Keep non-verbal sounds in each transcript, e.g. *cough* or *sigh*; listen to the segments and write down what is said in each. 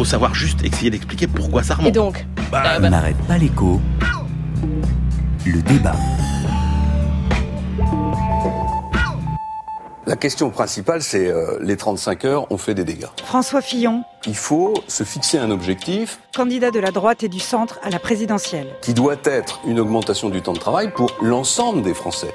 faut savoir juste essayer d'expliquer pourquoi ça remonte. Et donc bah, On n'arrête pas l'écho. Le débat. La question principale, c'est euh, les 35 heures ont fait des dégâts. François Fillon. Il faut se fixer un objectif. Candidat de la droite et du centre à la présidentielle. Qui doit être une augmentation du temps de travail pour l'ensemble des Français.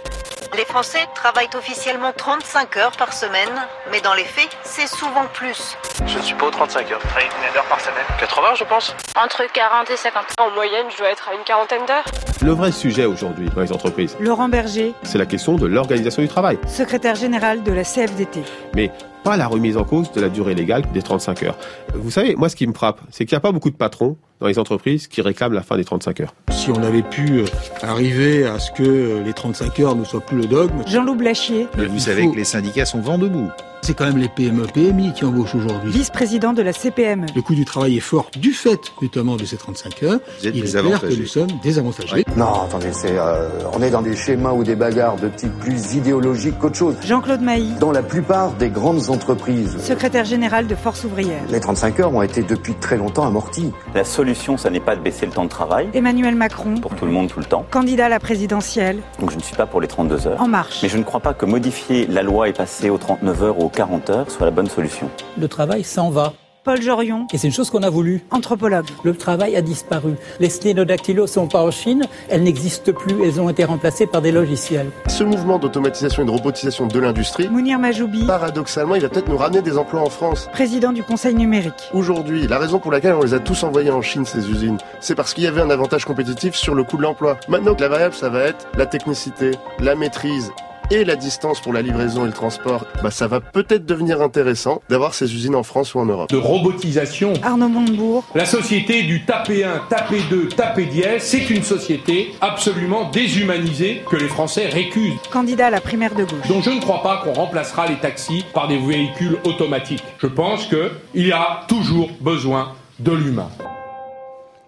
Les Français travaillent officiellement 35 heures par semaine, mais dans les faits, c'est souvent plus. Je ne suis pas aux 35 heures. Je travaille combien d'heures par semaine? 80 je pense Entre 40 et 50. En moyenne, je dois être à une quarantaine d'heures. Le vrai sujet aujourd'hui dans les entreprises, Laurent Berger, c'est la question de l'organisation du travail. Secrétaire général de la CFDT. Mais pas la remise en cause de la durée légale des 35 heures. Vous savez, moi ce qui me frappe, c'est qu'il n'y a pas beaucoup de patrons dans les entreprises qui réclament la fin des 35 heures. Si on avait pu euh, arriver à ce que les 35 heures ne soient plus le dogme. Jean-Loup Blachier. Mais vous savez faut... que les syndicats sont vent debout. C'est quand même les PME, PMI qui embauchent aujourd'hui. Vice-président de la CPME. Le coût du travail est fort du fait notamment de ces 35 heures. Vous êtes Il est clair que nous sommes désavantagés. Ouais. Non, attendez, c'est, euh, on est dans des schémas ou des bagarres de type plus idéologique qu'autre chose. Jean-Claude Mailly. Dans la plupart des grandes entreprises. Secrétaire général de Force ouvrière. Les 35 heures ont été depuis très longtemps amortis. La solution, ça n'est pas de baisser le temps de travail. Emmanuel Macron. Pour tout le monde, tout le temps. Candidat à la présidentielle. Donc je ne suis pas pour les 32 heures. En marche. Mais je ne crois pas que modifier la loi et passer aux 39 heures ou aux 40 heures soit la bonne solution. Le travail s'en va. Paul Jorion. Et c'est une chose qu'on a voulu. Anthropologue. Le travail a disparu. Les sténodactylos sont pas en Chine, elles n'existent plus, elles ont été remplacées par des logiciels. Ce mouvement d'automatisation et de robotisation de l'industrie, Mounir Majoubi, paradoxalement, il va peut-être nous ramener des emplois en France. Président du Conseil numérique. Aujourd'hui, la raison pour laquelle on les a tous envoyés en Chine, ces usines, c'est parce qu'il y avait un avantage compétitif sur le coût de l'emploi. Maintenant que la variable, ça va être la technicité, la maîtrise et la distance pour la livraison et le transport, bah ça va peut-être devenir intéressant d'avoir ces usines en France ou en Europe. De robotisation. Arnaud Montebourg. La société du taper 1, taper 2, taper dièse, c'est une société absolument déshumanisée que les Français récusent. Candidat à la primaire de gauche. Donc je ne crois pas qu'on remplacera les taxis par des véhicules automatiques. Je pense qu'il y a toujours besoin de l'humain.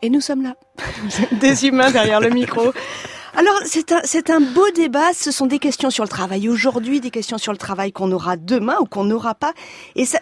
Et nous sommes là. *laughs* Des humains derrière le micro. *laughs* Alors, c'est un, c'est un beau débat. Ce sont des questions sur le travail aujourd'hui, des questions sur le travail qu'on aura demain ou qu'on n'aura pas. Et ça,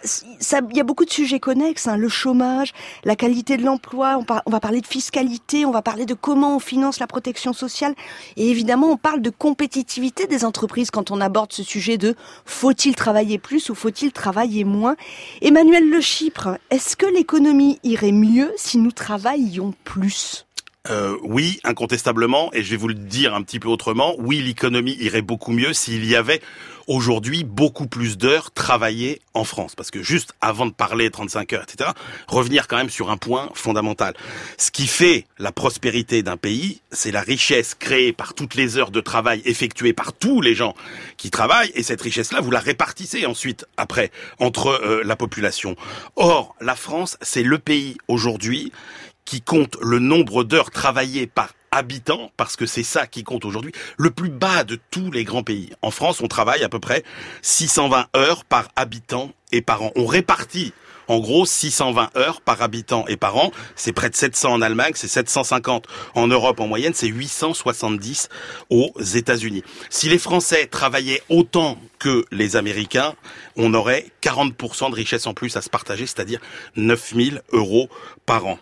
il y a beaucoup de sujets connexes. Hein, le chômage, la qualité de l'emploi. On, on va parler de fiscalité. On va parler de comment on finance la protection sociale. Et évidemment, on parle de compétitivité des entreprises quand on aborde ce sujet de faut-il travailler plus ou faut-il travailler moins. Emmanuel Le Chypre, est-ce que l'économie irait mieux si nous travaillions plus? Euh, oui, incontestablement, et je vais vous le dire un petit peu autrement, oui, l'économie irait beaucoup mieux s'il y avait aujourd'hui beaucoup plus d'heures travaillées en France. Parce que juste avant de parler 35 heures, etc., revenir quand même sur un point fondamental. Ce qui fait la prospérité d'un pays, c'est la richesse créée par toutes les heures de travail effectuées par tous les gens qui travaillent, et cette richesse-là, vous la répartissez ensuite, après, entre euh, la population. Or, la France, c'est le pays aujourd'hui qui compte le nombre d'heures travaillées par habitant, parce que c'est ça qui compte aujourd'hui, le plus bas de tous les grands pays. En France, on travaille à peu près 620 heures par habitant et par an. On répartit en gros 620 heures par habitant et par an. C'est près de 700 en Allemagne, c'est 750 en Europe en moyenne, c'est 870 aux États-Unis. Si les Français travaillaient autant que les Américains, on aurait 40% de richesse en plus à se partager, c'est-à-dire 9000 euros par an.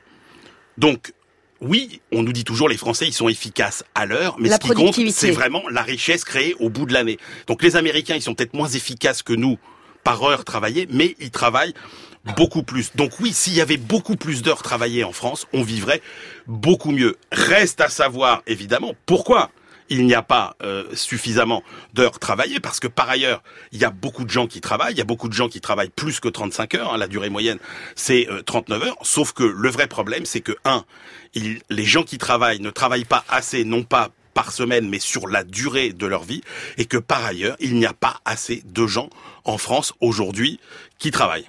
Donc, oui, on nous dit toujours les Français ils sont efficaces à l'heure, mais La ce qui compte c'est vraiment la richesse créée au bout de l'année. Donc les Américains ils sont peut-être moins efficaces que nous par heure travaillée, mais ils travaillent beaucoup plus. Donc oui, s'il y avait beaucoup plus d'heures travaillées en France, on vivrait beaucoup mieux. Reste à savoir évidemment pourquoi? Il n'y a pas euh, suffisamment d'heures travaillées parce que par ailleurs, il y a beaucoup de gens qui travaillent, il y a beaucoup de gens qui travaillent plus que 35 heures, hein, la durée moyenne c'est euh, 39 heures, sauf que le vrai problème c'est que un, les gens qui travaillent ne travaillent pas assez, non pas par semaine, mais sur la durée de leur vie, et que par ailleurs, il n'y a pas assez de gens en France aujourd'hui qui travaillent.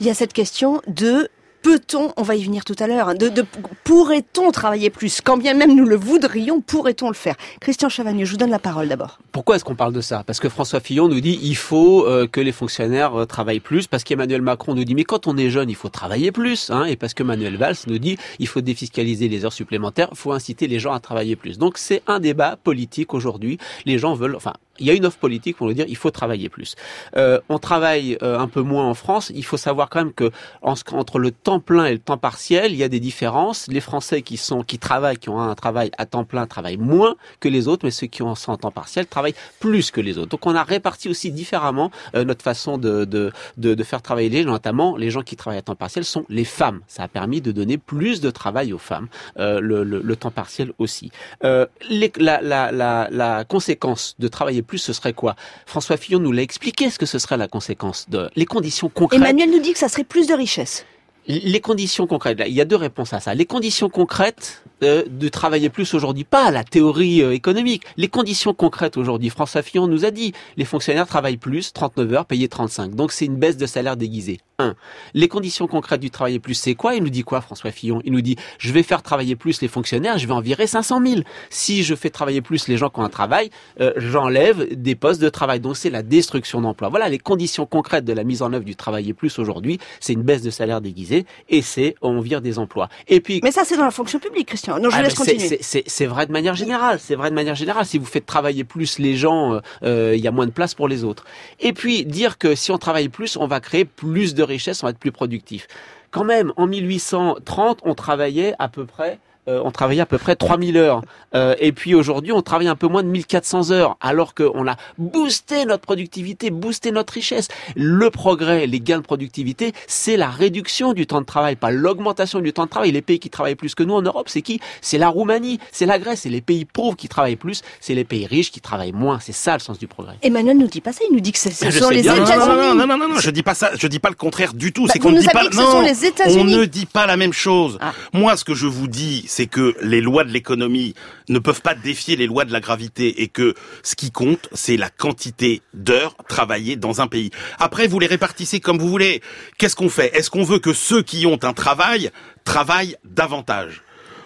Il y a cette question de peut-on, on va y venir tout à l'heure, hein, de, de pourrait-on travailler plus? Quand bien même nous le voudrions, pourrait-on le faire? Christian Chavagneux, je vous donne la parole d'abord. Pourquoi est-ce qu'on parle de ça? Parce que François Fillon nous dit il faut euh, que les fonctionnaires euh, travaillent plus, parce qu'Emmanuel Macron nous dit mais quand on est jeune il faut travailler plus, hein, et parce que Manuel Valls nous dit il faut défiscaliser les heures supplémentaires, il faut inciter les gens à travailler plus. Donc c'est un débat politique aujourd'hui. Les gens veulent, enfin il y a une offre politique pour nous dire il faut travailler plus. Euh, on travaille euh, un peu moins en France. Il faut savoir quand même que en, entre le temps plein et le temps partiel, il y a des différences. Les Français qui sont qui travaillent, qui ont un travail à temps plein, travaillent moins que les autres, mais ceux qui ont un temps partiel travaillent plus que les autres. Donc on a réparti aussi différemment euh, notre façon de, de, de, de, faire travailler les gens, notamment les gens qui travaillent à temps partiel sont les femmes. Ça a permis de donner plus de travail aux femmes, euh, le, le, le, temps partiel aussi. Euh, les, la, la, la, la conséquence de travailler plus, ce serait quoi? François Fillon nous l'a expliqué ce que ce serait la conséquence de les conditions concrètes. Emmanuel nous dit que ça serait plus de richesse. Les conditions concrètes, il y a deux réponses à ça. Les conditions concrètes euh, de travailler plus aujourd'hui, pas la théorie euh, économique. Les conditions concrètes aujourd'hui, François Fillon nous a dit, les fonctionnaires travaillent plus, 39 heures, payés 35. Donc c'est une baisse de salaire déguisée. Un. Les conditions concrètes du travailler plus, c'est quoi? Il nous dit quoi, François Fillon? Il nous dit, je vais faire travailler plus les fonctionnaires, je vais en virer 500 000. Si je fais travailler plus les gens qui ont un travail, euh, j'enlève des postes de travail. Donc c'est la destruction d'emplois. Voilà les conditions concrètes de la mise en œuvre du travailler plus aujourd'hui. C'est une baisse de salaire déguisée et c'est on vire des emplois. Et puis. Mais ça c'est dans la fonction publique, Christian. Non, je ah, laisse continuer. C'est vrai de manière générale. C'est vrai de manière générale. Si vous faites travailler plus les gens, euh, il y a moins de place pour les autres. Et puis dire que si on travaille plus, on va créer plus de richesses, on va être plus productif. Quand même, en 1830, on travaillait à peu près euh, on travaillait à peu près 3000 heures. Euh, et puis aujourd'hui, on travaille un peu moins de 1400 heures, alors qu'on a boosté notre productivité, boosté notre richesse. Le progrès, les gains de productivité, c'est la réduction du temps de travail, pas l'augmentation du temps de travail. Les pays qui travaillent plus que nous en Europe, c'est qui? C'est la Roumanie, c'est la Grèce, c'est les pays pauvres qui travaillent plus, c'est les pays riches qui travaillent moins. C'est ça le sens du progrès. Emmanuel nous dit pas ça, il nous dit que ce sont les États-Unis. Non, non, non, non, non, je dis pas ça, je dis pas le contraire du tout. Bah, c'est qu'on ne dit pas. Non, on ne dit pas la même chose. Ah. Moi, ce que je vous dis, c'est que les lois de l'économie ne peuvent pas défier les lois de la gravité et que ce qui compte, c'est la quantité d'heures travaillées dans un pays. Après, vous les répartissez comme vous voulez. Qu'est-ce qu'on fait? Est-ce qu'on veut que ceux qui ont un travail travaillent davantage?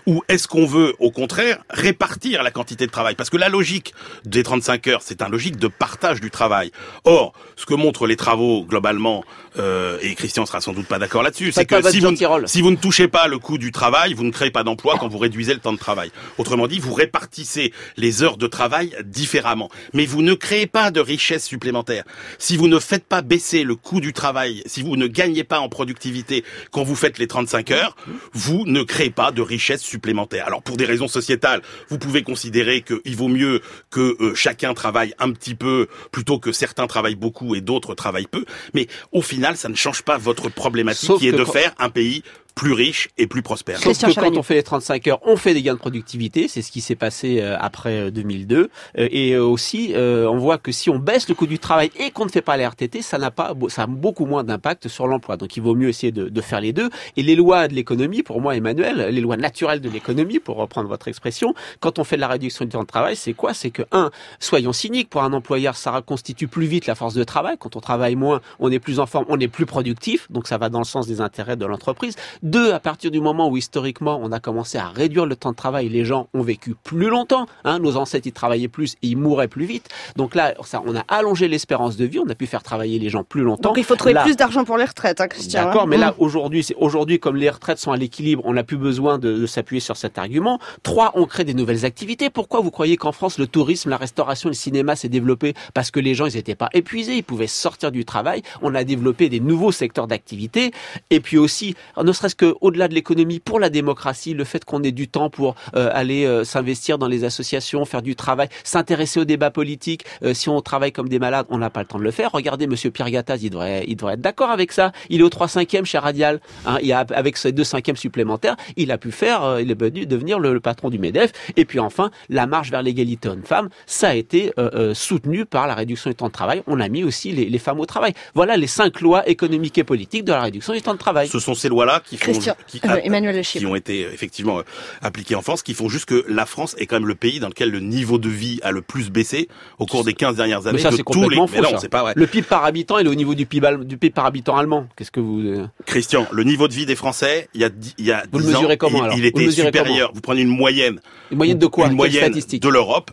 Ou est-ce qu'on veut, au contraire, répartir la quantité de travail? Parce que la logique des 35 heures, c'est un logique de partage du travail. Or, ce que montrent les travaux, globalement, euh, et Christian sera sans doute pas d'accord là-dessus, c'est que si vous, si vous, ne touchez pas le coût du travail, vous ne créez pas d'emploi quand vous réduisez le temps de travail. Autrement dit, vous répartissez les heures de travail différemment. Mais vous ne créez pas de richesse supplémentaire. Si vous ne faites pas baisser le coût du travail, si vous ne gagnez pas en productivité quand vous faites les 35 heures, vous ne créez pas de richesse supplémentaire supplémentaire. Alors pour des raisons sociétales, vous pouvez considérer qu'il vaut mieux que euh, chacun travaille un petit peu plutôt que certains travaillent beaucoup et d'autres travaillent peu. Mais au final, ça ne change pas votre problématique qui est de faire un pays plus riche et plus prospère. Sauf que quand on fait les 35 heures, on fait des gains de productivité. C'est ce qui s'est passé euh, après 2002. Euh, euh, et aussi, on voit que si on baisse le coût du travail et qu'on ne fait pas les RTT, ça n'a pas, ça a beaucoup moins d'impact sur l'emploi. Donc, il vaut mieux essayer de, de, faire les deux. Et les lois de l'économie, pour moi, Emmanuel, les lois naturelles de l'économie, pour reprendre votre expression, quand on fait de la réduction du temps de travail, c'est quoi? C'est que un, soyons cyniques, pour un employeur, ça reconstitue plus vite la force de travail. Quand on travaille moins, on est plus en forme, on est plus productif. Donc, ça va dans le sens des intérêts de l'entreprise. Deux, à partir du moment où historiquement on a commencé à réduire le temps de travail, les gens ont vécu plus longtemps. Hein, nos ancêtres ils travaillaient plus et ils mouraient plus vite. Donc là, ça, on a allongé l'espérance de vie, on a pu faire travailler les gens plus longtemps. Donc il faut trouver plus d'argent pour les retraites, hein, Christian. D'accord, hein. mais là aujourd'hui, c'est aujourd'hui comme les retraites sont à l'équilibre, on n'a plus besoin de, de s'appuyer sur cet argument. Trois, on crée des nouvelles activités. Pourquoi vous croyez qu'en France le tourisme, la restauration, le cinéma s'est développé Parce que les gens ils n'étaient pas épuisés, ils pouvaient sortir du travail? On a développé des nouveaux secteurs d'activité et puis aussi, ne serait-ce que au-delà de l'économie, pour la démocratie, le fait qu'on ait du temps pour euh, aller euh, s'investir dans les associations, faire du travail, s'intéresser au débat politique. Euh, si on travaille comme des malades, on n'a pas le temps de le faire. Regardez, Monsieur Pierre Gattaz, il devrait, il devrait être d'accord avec ça. Il est au 3 5 chez Radial. Hein, il a, avec ses deux cinquièmes supplémentaires, il a pu faire, il est venu devenir le, le, patron du MEDEF. Et puis enfin, la marche vers l'égalité homme-femme, ça a été soutenu par la réduction du temps de travail. On a mis aussi les, les, femmes au travail. Voilà les cinq lois économiques et politiques de la réduction du temps de travail. Ce sont ces lois-là qui font, qui, euh, Emmanuel qui ont été euh, effectivement euh, appliqués en France, qui font juste que la France est quand même le pays dans lequel le niveau de vie a le plus baissé au cours des 15 dernières années. Mais ça, c'est complètement faux, non, c'est pas vrai. Le PIB par habitant, il est au niveau du PIB, du PIB par habitant allemand. Qu'est-ce que vous... Christian, le niveau de vie des Français, il y a, il y a vous 10 le mesurez ans, comment, il, alors il était supérieur. Vous prenez une moyenne. Une moyenne de quoi Une moyenne de l'Europe.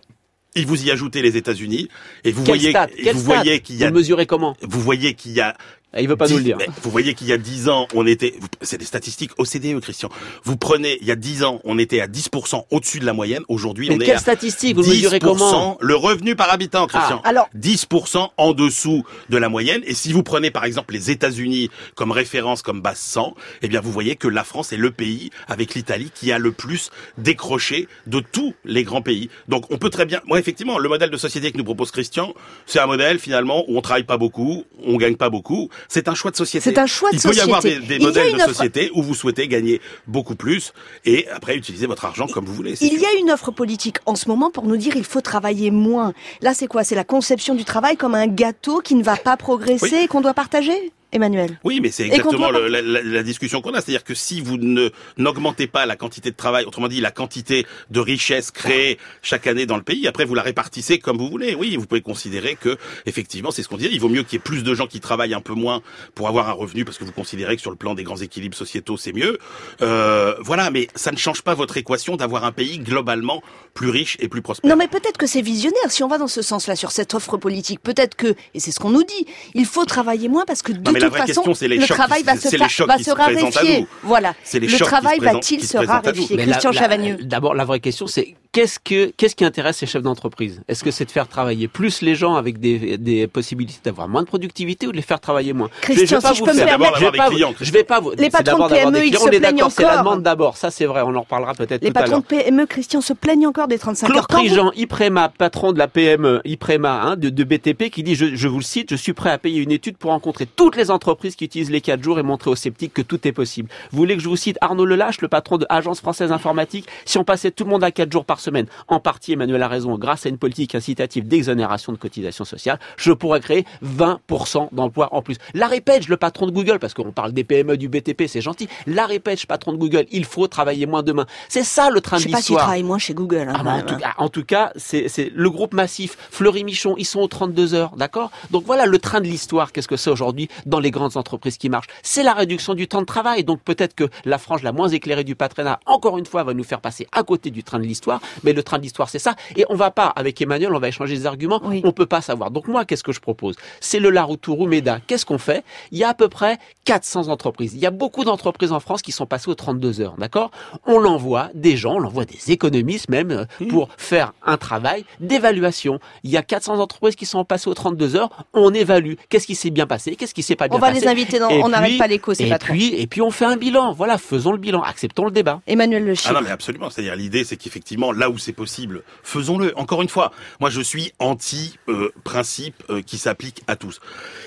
Et vous y ajoutez les États-Unis et vous Quel voyez, et vous voyez qu'il y a. Vous le mesurez comment Vous voyez qu'il y a Il veut pas nous le dire. Vous voyez qu'il y a 10 ans, on était, c'est des statistiques OCDE, Christian. Vous prenez, il y a 10 ans, on était à 10% au-dessus de la moyenne. Aujourd'hui, on est quelle à statistique Vous le mesurez comment le revenu par habitant, Christian. Ah, alors- 10% en dessous de la moyenne. Et si vous prenez par exemple les États-Unis comme référence, comme base 100, eh bien vous voyez que la France est le pays avec l'Italie qui a le plus décroché de tous les grands pays. Donc on peut très bien, moi effectivement, le modèle de société que nous propose Christian, c'est un modèle finalement où on travaille pas beaucoup, on gagne pas beaucoup. C'est un choix de société. C'est un choix de Il peut y avoir des, société. modèles de offre- société où vous souhaitez gagner beaucoup plus et après utiliser votre argent comme vous voulez. Il sûr. y a une offre politique en ce moment pour nous dire il faut travailler moins. Là, c'est quoi? C'est la conception du travail comme un gâteau qui ne va pas progresser et qu'on doit partager? Emmanuel Oui, mais c'est exactement le- la, discussion qu'on a. C'est-à-dire que si vous ne n'augmentez pas la quantité de travail, autrement dit la quantité de richesse créée chaque année dans le pays, après vous la répartissez comme vous voulez. Oui, vous pouvez considérer que effectivement, c'est ce qu'on dit. Il vaut mieux qu'il y ait plus de gens qui travaillent un peu moins pour avoir un revenu, parce que vous considérez que sur le plan des grands équilibres sociétaux, c'est mieux. Euh, voilà, mais ça ne change pas votre équation d'avoir un pays globalement plus riche et plus prospère. Non mais peut-être que c'est visionnaire si on va dans ce sens-là sur cette offre politique. Peut-être que, et c'est ce qu'on nous dit, il faut travailler moins parce que de Non, mais la toute vraie façon, question, c'est les le chocs travail va se, les chocs va se raréfier. Voilà. C'est les le chocs qui se travail va-t-il se raréfier? Mais Christian Chavagneux. D'abord, la vraie question, c'est qu'est-ce que qu'est-ce qui intéresse les chefs d'entreprise? Est-ce que c'est de faire travailler plus les gens avec des, des possibilités d'avoir moins de productivité ou de les faire travailler moins? Christian, vais pas si je vous peux me faire- permettre- je vais d'avoir des pas vous- clients, Je vais pas vous. Les patrons de PME, ils se on est plaignent d'accord, C'est la encore. demande d'abord. Ça, c'est vrai. On en reparlera peut-être Les tout à l'heure. patrons de PME, Christian, se plaignent encore des 35 Claude heures. Quand vous- Prigent, IPREMA, patron de la PME, IPREMA, hein, de, de BTP, qui dit, je, je vous le cite, je suis prêt à payer une étude pour rencontrer toutes les entreprises qui utilisent les 4 jours et montrer aux sceptiques que tout est possible. Vous voulez que je vous cite Arnaud Lelache, le patron de Agence Française Informatique? Si on passait tout le monde à 4 jours par semaine, en partie, Emmanuel a raison, grâce à une politique incitative d'exonération de cotisations sociales, je pourrais créer 20% d'emplois en plus. Larry Page, le patron de Google, parce qu'on parle des PME, du BTP, c'est gentil. Larry Page, patron de Google, il faut travailler moins demain. C'est ça le train Je de sais pas s'ils l'histoire. travaillent moins chez Google. hein, Ah bah, en, tout, hein. cas- en tout cas, c'est c'est le groupe massif. Fleury Michon, ils sont aux 32 heures, d'accord? Donc voilà le train de l'histoire. Qu'est-ce que c'est aujourd'hui dans les grandes entreprises qui marchent? C'est la réduction du temps de travail. Donc peut-être que la frange la moins éclairée du patronat, encore une fois, va nous faire passer à côté du train de l'histoire. Mais le train de l'histoire, c'est ça. Et on va pas, avec Emmanuel, on va échanger des arguments. On peut pas savoir. Donc moi, qu'est-ce que je propose? C'est le Laroutourou Meda. Qu'est-ce qu'on fait? Il y a à peu près 400 entreprises. Il y a beaucoup d'entreprises en France qui sont passées aux 32 heures, d'accord? On l'envoie des gens, on l'envoie des économistes même euh, pour faire un travail d'évaluation. Il y a 400 entreprises qui sont passées aux 32 heures. On évalue. Qu'est-ce qui s'est bien passé Qu'est-ce qui s'est pas bien On va passé les inviter dans- on n'arrête pas l'écho, ces et patrons. puis, et puis on fait un bilan. Voilà, faisons le bilan. Acceptons le débat. Emmanuel Le Ah non, mais absolument. C'est-à-dire, l'idée, c'est qu'effectivement, là où c'est possible, faisons-le. Encore une fois, moi, je suis anti-principe euh, qui s'applique à tous.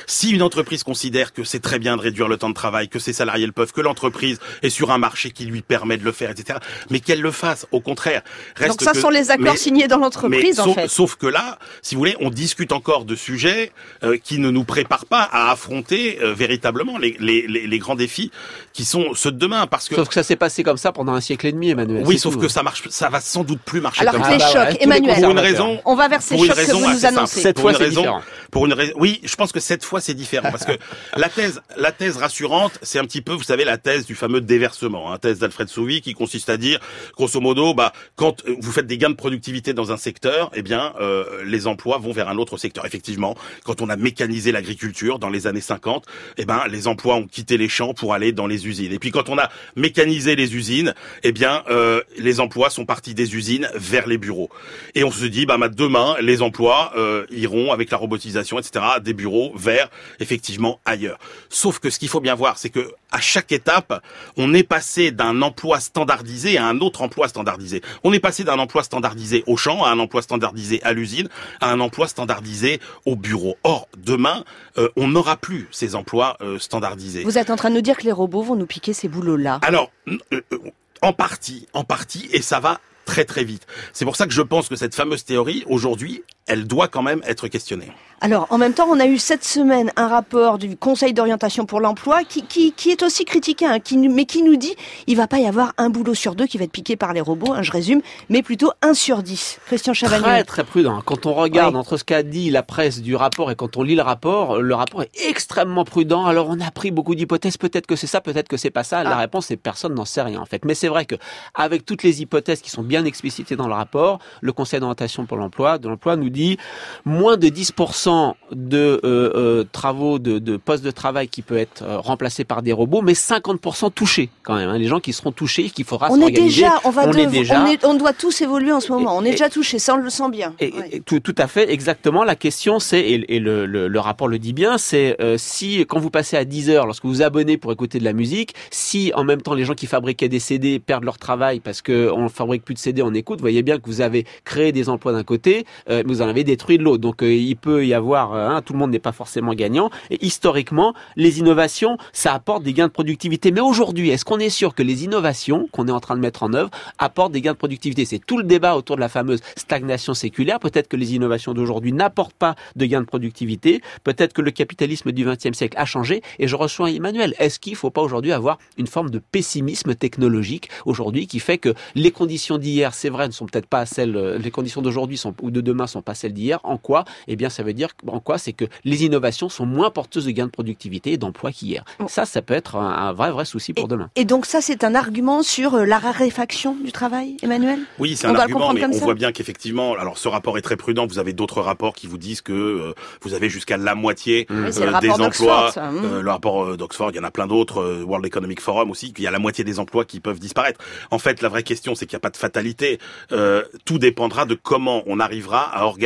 Si une entreprise considère que c'est très bien de réduire le temps de travail, que ses salariés le peuvent, que l'entreprise est sur un marché qui lui permet de le faire, etc., mais qu'elle le fasse. Au contraire. Reste Donc ça que- sont les accords mais- signés dans l'entreprise, en sauf, fait. sauf que là, si vous voulez, on discute encore de sujets euh, qui ne nous préparent pas à affronter euh, véritablement les, les, les, les grands défis qui sont ceux de demain. Parce que Sauf que ça s'est passé comme ça pendant un siècle et demi, Emmanuel. oui, sauf tout. que ça marche, ça va sans doute plus marcher Alors comme que ça. les Ah bah chocs, tous les Emmanuel, Pour une raison. on va vers ces pour une chocs que vous nous annoncez. Cette Pour fois, une raison- différent. Pour une raison, oui, je pense que cette fois c'est différent parce que *laughs* la thèse, la thèse rassurante, c'est un petit peu, vous savez, la thèse du fameux déversement, hein, thèse d'Alfred Sauvy qui consiste à dire, grosso modo, bah, quand euh, vous faites des gains de productivité dans un secteur, eh bien, euh, les emplois vont vers un autre secteur. Effectivement, quand on a mécanisé l'agriculture dans les années 50, eh ben, les emplois ont quitté les champs pour aller dans les usines. Et puis quand on a mécanisé les usines, eh bien, euh, les emplois sont partis des usines vers les bureaux. Et on se dit, bah, bah, demain, les emplois euh, iront avec la robotisation, etc., des bureaux vers effectivement ailleurs. Sauf que ce qu'il faut bien voir, c'est que à chaque étape, on est passé d'un emploi standardisé à un autre emploi standardisé. On est passé d'un emploi standardisé au champ à un emploi standardisé à l'usine à un emploi standardisé au bureau. Or, demain, euh, on n'aura plus ces emplois euh, standardisés. Vous êtes en train de nous dire que les robots vont nous piquer ces boulots-là. Alors, euh, euh, en partie, en partie, et ça va très très vite. C'est pour ça que je pense que cette fameuse théorie, aujourd'hui, elle doit quand même être questionnée. Alors, en même temps, on a eu cette semaine un rapport du Conseil d'orientation pour l'emploi qui, qui, qui est aussi critiqué, hein, qui, mais qui nous dit il va pas y avoir un boulot sur deux qui va être piqué par les robots, hein, je résume, mais plutôt un sur dix. Christian Chavagneux. Très très prudent. Quand on regarde Oui. entre ce qu'a dit la presse du rapport et quand on lit le rapport, le rapport est extrêmement prudent. Alors on a pris beaucoup d'hypothèses. Peut-être que c'est ça, peut-être que c'est pas ça. La Ah. réponse c'est personne n'en sait rien en fait. Mais c'est vrai que avec toutes les hypothèses qui sont bien explicitées dans le rapport, le Conseil d'orientation pour l'emploi de l'emploi nous dit dit moins de 10% de euh, euh, travaux, de, de postes de travail qui peut être euh, remplacés par des robots, mais 50% touchés quand même. Hein, les gens qui seront touchés, qu'il faudra on est déjà, on va on est déjà. on, est- on doit tous évoluer en ce moment. on est et- déjà touché, ça on le sent bien. Et, tout, tout à fait, exactement. La question, c'est et, le, le, le rapport le dit bien, c'est euh, si quand vous passez à 10 heures, lorsque vous vous abonnez pour écouter de la musique, si en même temps les gens qui fabriquaient des CD perdent leur travail parce que on fabrique plus de CD, on écoute, vous voyez bien que vous avez créé des emplois d'un côté, mais vous en détruit de l'autre. Donc euh, il peut y avoir, euh, hein, tout le monde n'est pas forcément gagnant. Et historiquement, les innovations, ça apporte des gains de productivité. Mais aujourd'hui, est-ce qu'on est sûr que les innovations qu'on est en train de mettre en œuvre apportent des gains de productivité? C'est tout le débat autour de la fameuse stagnation séculaire. Peut-être que les innovations d'aujourd'hui n'apportent pas de gains de productivité. Peut-être que le capitalisme du XXe siècle a changé. Et je reçois Emmanuel. Est-ce qu'il ne faut pas aujourd'hui avoir une forme de pessimisme technologique aujourd'hui qui fait que les conditions d'hier, c'est vrai, ne sont peut-être pas celles, euh, les conditions d'aujourd'hui ou de demain sont pas celles d'hier. En quoi Eh bien, ça veut dire, en quoi C'est que les innovations sont moins porteuses de gains de productivité et d'emploi qu'hier. Ça, ça peut être un, un vrai, vrai souci pour demain. Et donc ça, c'est un argument sur euh, la raréfaction du travail, Emmanuel? Oui, c'est un argument, mais on ça voit bien qu'effectivement, alors ce rapport est très prudent. Vous avez d'autres rapports qui vous disent que euh, vous avez jusqu'à la moitié c'est euh, des emplois. ça, hum. euh, le rapport euh, d'Oxford, il y en a plein d'autres. euh, World Economic Forum aussi, qu'il y a la moitié des emplois qui peuvent disparaître. En fait, la vraie question, c'est qu'il n'y a pas de fatalité. Euh, tout dépendra de comment on arrivera à organiser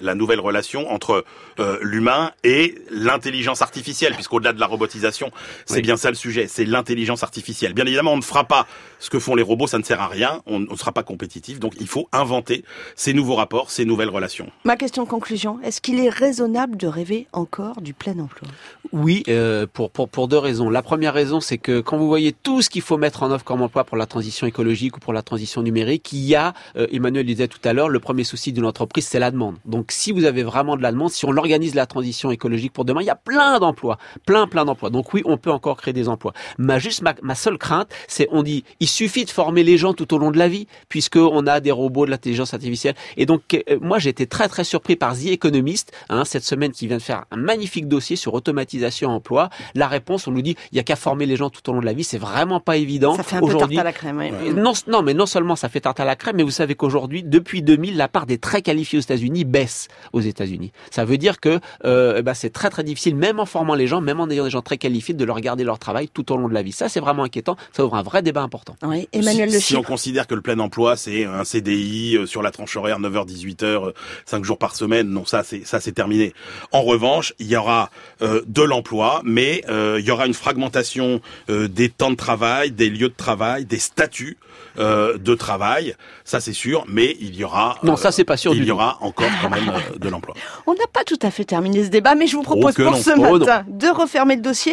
la nouvelle relation entre euh, l'humain et l'intelligence artificielle, puisqu'au-delà de la robotisation, c'est Oui. bien ça le sujet, c'est l'intelligence artificielle. Bien évidemment, on ne fera pas ce que font les robots, ça ne sert à rien, on ne sera pas compétitif, donc il faut inventer ces nouveaux rapports, ces nouvelles relations. Ma question de conclusion, est-ce qu'il est raisonnable de rêver encore du plein emploi? Oui, euh, pour, pour, pour deux raisons. La première raison, c'est que quand vous voyez tout ce qu'il faut mettre en œuvre comme emploi pour la transition écologique ou pour la transition numérique, il y a, euh, Emmanuel disait tout à l'heure, le premier souci d'une entreprise, c'est la demande. Donc si vous avez vraiment de la demande, si on organise la transition écologique pour demain, il y a plein d'emplois, plein, plein d'emplois. Donc oui, on peut encore créer des emplois. Ma, juste ma, ma seule crainte, c'est on dit, il suffit de former les gens tout au long de la vie, puisqu'on a des robots, de l'intelligence artificielle. Et donc, euh, moi, j'ai été très, très surpris par The Economist, hein, cette semaine, qui vient de faire un magnifique dossier sur automatisation emploi. La réponse, on nous dit, il y a qu'à former les gens tout au long de la vie. C'est vraiment pas évident. Ça fait un peu tarte à la crème. Non, non, mais non seulement ça fait tarte à la crème, mais vous savez qu'aujourd'hui, depuis 2000, la part des très qualifiés aux États-Unis baisse aux États-Unis. Ça veut dire que euh, eh ben, c'est très très difficile, même en formant les gens, même en ayant des gens très qualifiés, de leur garder leur travail tout au long de la vie. Ça, c'est vraiment inquiétant. Ça ouvre un vrai débat important. Oui, Emmanuel si, on considère que le plein emploi c'est un CDI euh, sur la tranche horaire 9h 18h 5 jours par semaine, non ça c'est ça c'est terminé. En revanche, il y aura euh, de l'emploi, mais euh, il y aura une fragmentation euh, des temps de travail, des lieux de travail, des statuts euh, de travail, ça c'est sûr, mais il y aura Non, ça, c'est pas sûr Il du y tout. aura encore quand même euh, de l'emploi. On n'a pas tout à fait terminé ce débat, mais je vous propose Oh pour ce matin de refermer le dossier